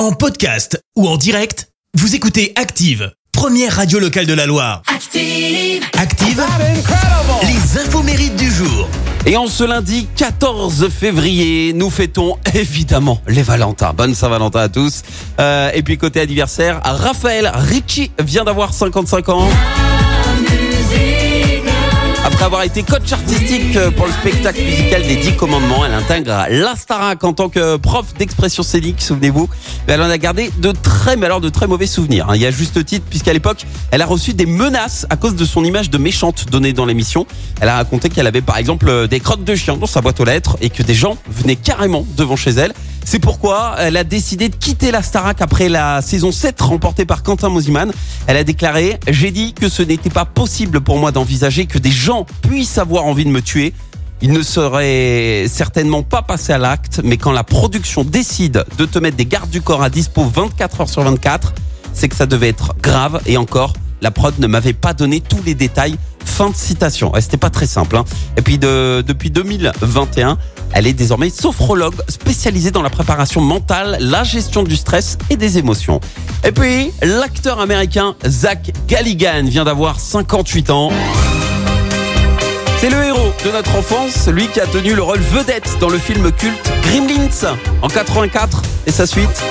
En podcast ou en direct, vous écoutez Active, première radio locale de la Loire. Active. Active, les infos mérites du jour. Et en ce lundi 14 février, nous fêtons évidemment les Valentins. Bonne Saint-Valentin à tous. Euh, et puis côté anniversaire, Raphaël Ricci vient d'avoir 55 ans. Après avoir été coach artistique pour le spectacle musical des 10 commandements, elle intègre la Starac en tant que prof d'expression scénique, souvenez-vous. Elle en a gardé de très, mais alors de très mauvais souvenirs. hein. Il y a juste titre, puisqu'à l'époque, elle a reçu des menaces à cause de son image de méchante donnée dans l'émission. Elle a raconté qu'elle avait par exemple des crottes de chien dans sa boîte aux lettres et que des gens venaient carrément devant chez elle. C'est pourquoi elle a décidé de quitter la Starac après la saison 7 remportée par Quentin Mosiman. Elle a déclaré « J'ai dit que ce n'était pas possible pour moi d'envisager que des gens puissent avoir envie de me tuer. Il ne serait certainement pas passé à l'acte, mais quand la production décide de te mettre des gardes du corps à dispo 24 heures sur 24, c'est que ça devait être grave et encore, la prod ne m'avait pas donné tous les détails. Fin de citation. Ouais, C'était pas très simple. hein. Et puis de, depuis 2021, elle est désormais sophrologue spécialisée dans la préparation mentale, la gestion du stress et des émotions. Et puis, l'acteur américain Zach Galligan vient d'avoir 58 ans. C'est le héros de notre enfance, lui qui a tenu le rôle vedette dans le film culte Gremlins en 84 et sa suite.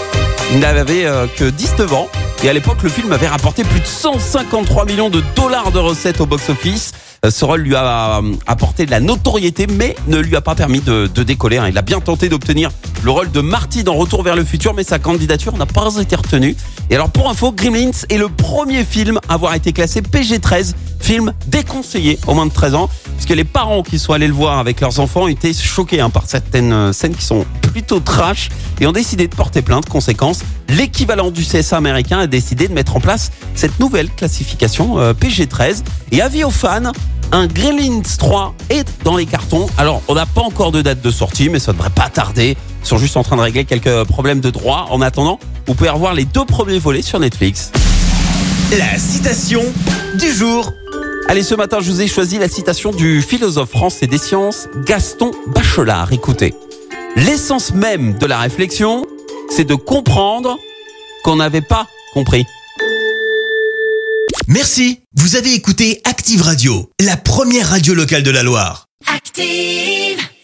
Il n'avait euh, que 19 ans et à l'époque le film avait rapporté plus de 153 millions de dollars de recettes au box-office. Euh, Ce rôle lui a euh, apporté de la notoriété mais ne lui a pas permis de, de décoller. hein. Il a bien tenté d'obtenir le rôle de Marty dans Retour vers le futur mais sa candidature n'a pas été retenue. Et alors pour info, Gremlins est le premier film à avoir été classé PG-13, film déconseillé aux moins de 13 ans, puisque les parents qui sont allés le voir avec leurs enfants étaient choqués hein, par certaines euh, scènes qui sont plutôt trash et ont décidé de porter plainte. Conséquence, l'équivalent du CSA américain a décidé de mettre en place cette nouvelle classification euh, PG-13. Et avis aux fans, un Gremlins 3 est dans les cartons. Alors, on n'a pas encore de date de sortie, mais ça devrait pas tarder. Ils sont juste en train de régler quelques problèmes de droit. En attendant, vous pouvez revoir les deux premiers volets sur Netflix. La citation du jour. Allez, ce matin, je vous ai choisi la citation du philosophe français des sciences, Gaston Bachelard. Écoutez, l'essence même de la réflexion, c'est de comprendre qu'on n'avait pas compris. Merci, vous avez écouté Active Radio, la première radio locale de la Loire. Active.